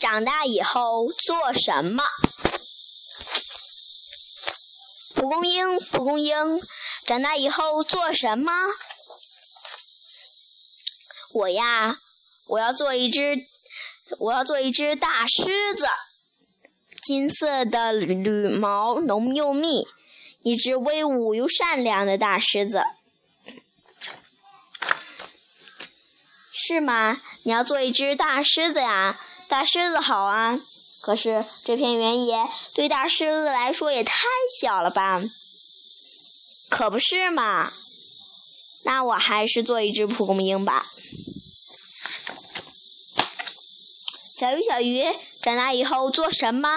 长大以后做什么？蒲公英，蒲公英，长大以后做什么？我呀，我要做一只，我要做一只大狮子，金色的羽毛浓又密，一只威武又善良的大狮子，是吗？你要做一只大狮子呀？大狮子好啊，可是这片原野对大狮子来说也太小了吧？可不是嘛？那我还是做一只蒲公英吧。小鱼，小鱼，长大以后做什么？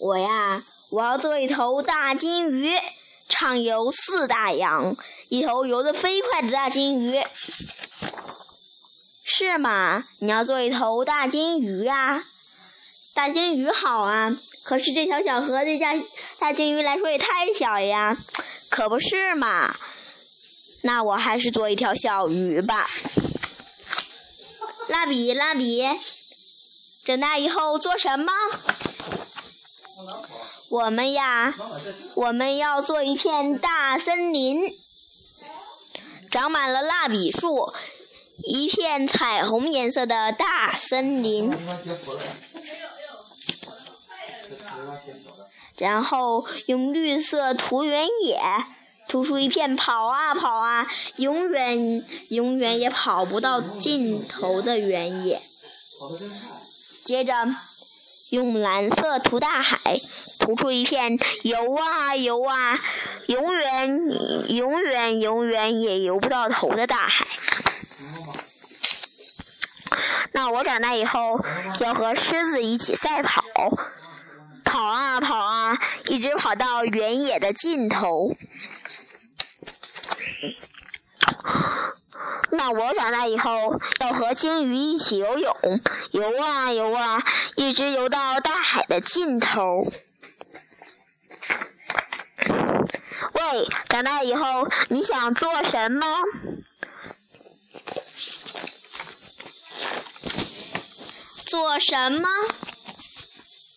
我呀，我要做一头大金鱼，畅游四大洋，一头游得飞快的大金鱼，是吗？你要做一头大金鱼啊？大金鱼好啊，可是这条小河对大大金鱼来说也太小了呀，可不是嘛？那我还是做一条小鱼吧。蜡笔，蜡笔，长大以后做什么？我们呀，我们要做一片大森林，长满了蜡笔树，一片彩虹颜色的大森林。然后用绿色涂原野，涂出一片跑啊跑啊，永远永远也跑不到尽头的原野。接着用蓝色涂大海，涂出一片游啊游啊，永远永远永远也游不到头的大海。那我长大以后要和狮子一起赛跑。跑啊跑啊，一直跑到原野的尽头。那我长大以后要和鲸鱼一起游泳，游啊游啊，一直游到大海的尽头。喂，长大以后你想做什么？做什么？